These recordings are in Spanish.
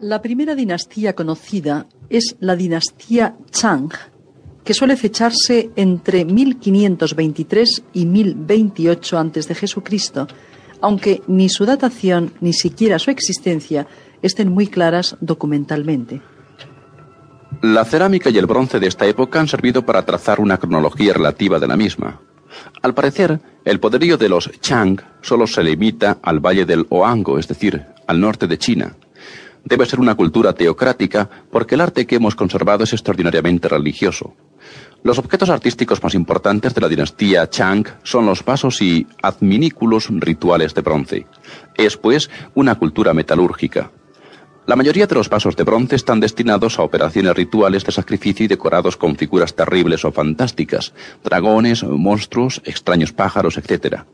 La primera dinastía conocida es la dinastía Chang, que suele fecharse entre 1523 y 1028 a.C., aunque ni su datación ni siquiera su existencia estén muy claras documentalmente. La cerámica y el bronce de esta época han servido para trazar una cronología relativa de la misma. Al parecer, el poderío de los Chang solo se limita al valle del Oango, es decir, al norte de China. Debe ser una cultura teocrática porque el arte que hemos conservado es extraordinariamente religioso. Los objetos artísticos más importantes de la dinastía Chang son los vasos y adminículos rituales de bronce. Es, pues, una cultura metalúrgica. La mayoría de los vasos de bronce están destinados a operaciones rituales de sacrificio y decorados con figuras terribles o fantásticas, dragones, monstruos, extraños pájaros, etc.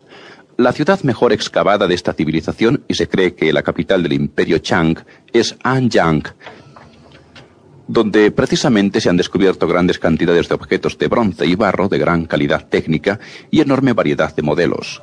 La ciudad mejor excavada de esta civilización, y se cree que la capital del imperio Chang, es Anyang, donde precisamente se han descubierto grandes cantidades de objetos de bronce y barro de gran calidad técnica y enorme variedad de modelos.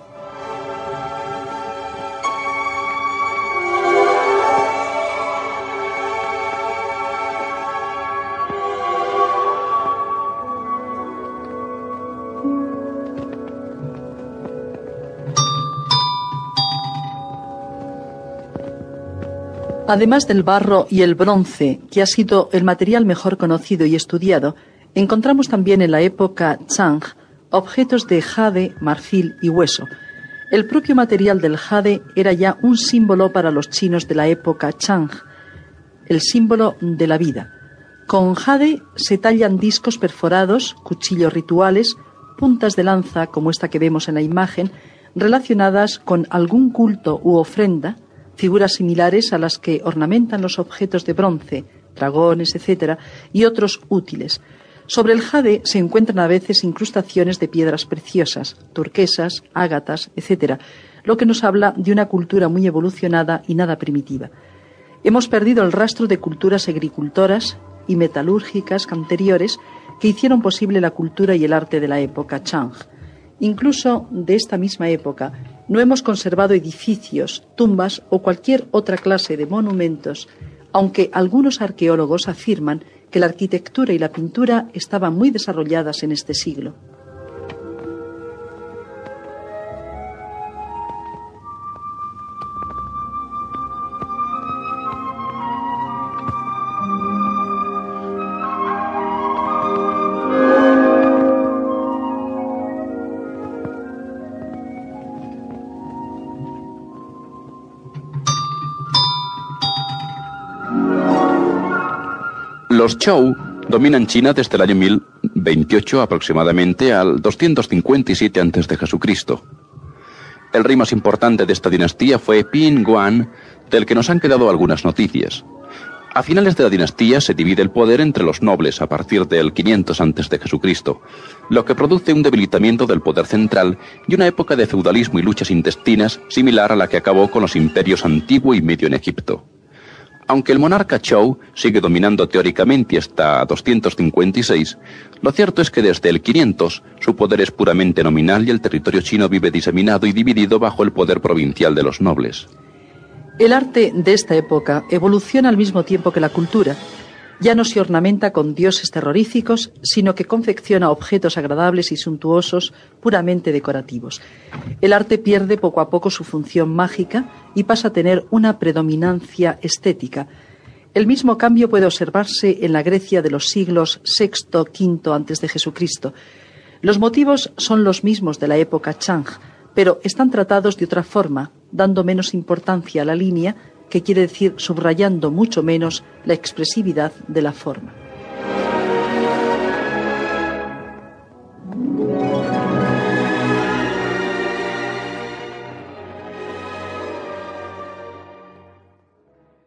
Además del barro y el bronce, que ha sido el material mejor conocido y estudiado, encontramos también en la época Chang objetos de jade, marfil y hueso. El propio material del jade era ya un símbolo para los chinos de la época Chang, el símbolo de la vida. Con jade se tallan discos perforados, cuchillos rituales, puntas de lanza como esta que vemos en la imagen, relacionadas con algún culto u ofrenda, figuras similares a las que ornamentan los objetos de bronce, dragones, etc., y otros útiles. Sobre el jade se encuentran a veces incrustaciones de piedras preciosas, turquesas, ágatas, etc., lo que nos habla de una cultura muy evolucionada y nada primitiva. Hemos perdido el rastro de culturas agricultoras y metalúrgicas anteriores que hicieron posible la cultura y el arte de la época Chang. Incluso de esta misma época no hemos conservado edificios, tumbas o cualquier otra clase de monumentos, aunque algunos arqueólogos afirman que la arquitectura y la pintura estaban muy desarrolladas en este siglo. Los Chou dominan China desde el año 1028 aproximadamente al 257 a.C. El rey más importante de esta dinastía fue Pin Guan, del que nos han quedado algunas noticias. A finales de la dinastía se divide el poder entre los nobles a partir del 500 a.C., lo que produce un debilitamiento del poder central y una época de feudalismo y luchas intestinas similar a la que acabó con los imperios antiguo y medio en Egipto. Aunque el monarca Chou sigue dominando teóricamente hasta 256, lo cierto es que desde el 500 su poder es puramente nominal y el territorio chino vive diseminado y dividido bajo el poder provincial de los nobles. El arte de esta época evoluciona al mismo tiempo que la cultura, ya no se ornamenta con dioses terroríficos, sino que confecciona objetos agradables y suntuosos puramente decorativos. El arte pierde poco a poco su función mágica y pasa a tener una predominancia estética. El mismo cambio puede observarse en la Grecia de los siglos VI, V antes de Jesucristo. Los motivos son los mismos de la época Chang, pero están tratados de otra forma, dando menos importancia a la línea que quiere decir subrayando mucho menos la expresividad de la forma.